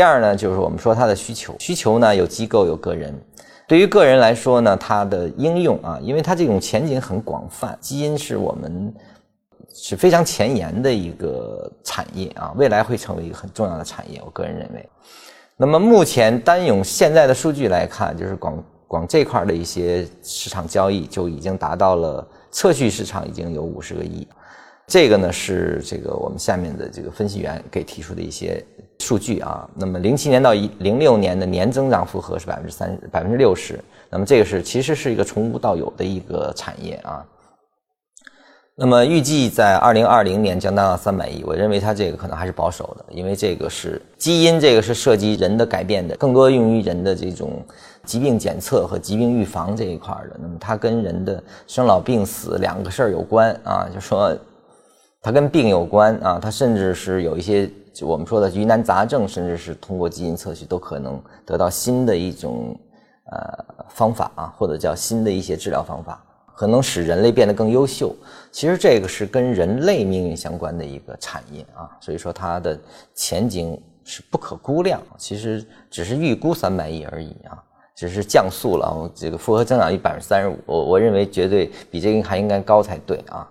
第二呢，就是我们说它的需求，需求呢有机构有个人。对于个人来说呢，它的应用啊，因为它这种前景很广泛，基因是我们是非常前沿的一个产业啊，未来会成为一个很重要的产业。我个人认为，那么目前单用现在的数据来看，就是广广这块的一些市场交易就已经达到了测序市场已经有五十个亿。这个呢是这个我们下面的这个分析员给提出的一些数据啊。那么零七年到一零六年的年增长复合是百分之三百分之六十。那么这个是其实是一个从无到有的一个产业啊。那么预计在二零二零年将达到三百亿。我认为它这个可能还是保守的，因为这个是基因，这个是涉及人的改变的，更多用于人的这种疾病检测和疾病预防这一块的。那么它跟人的生老病死两个事儿有关啊，就说。它跟病有关啊，它甚至是有一些我们说的疑难杂症，甚至是通过基因测序都可能得到新的一种呃方法啊，或者叫新的一些治疗方法，可能使人类变得更优秀。其实这个是跟人类命运相关的一个产业啊，所以说它的前景是不可估量。其实只是预估三百亿而已啊，只是降速了，这个复合增长率百分之三十五，我我认为绝对比这个还应该高才对啊。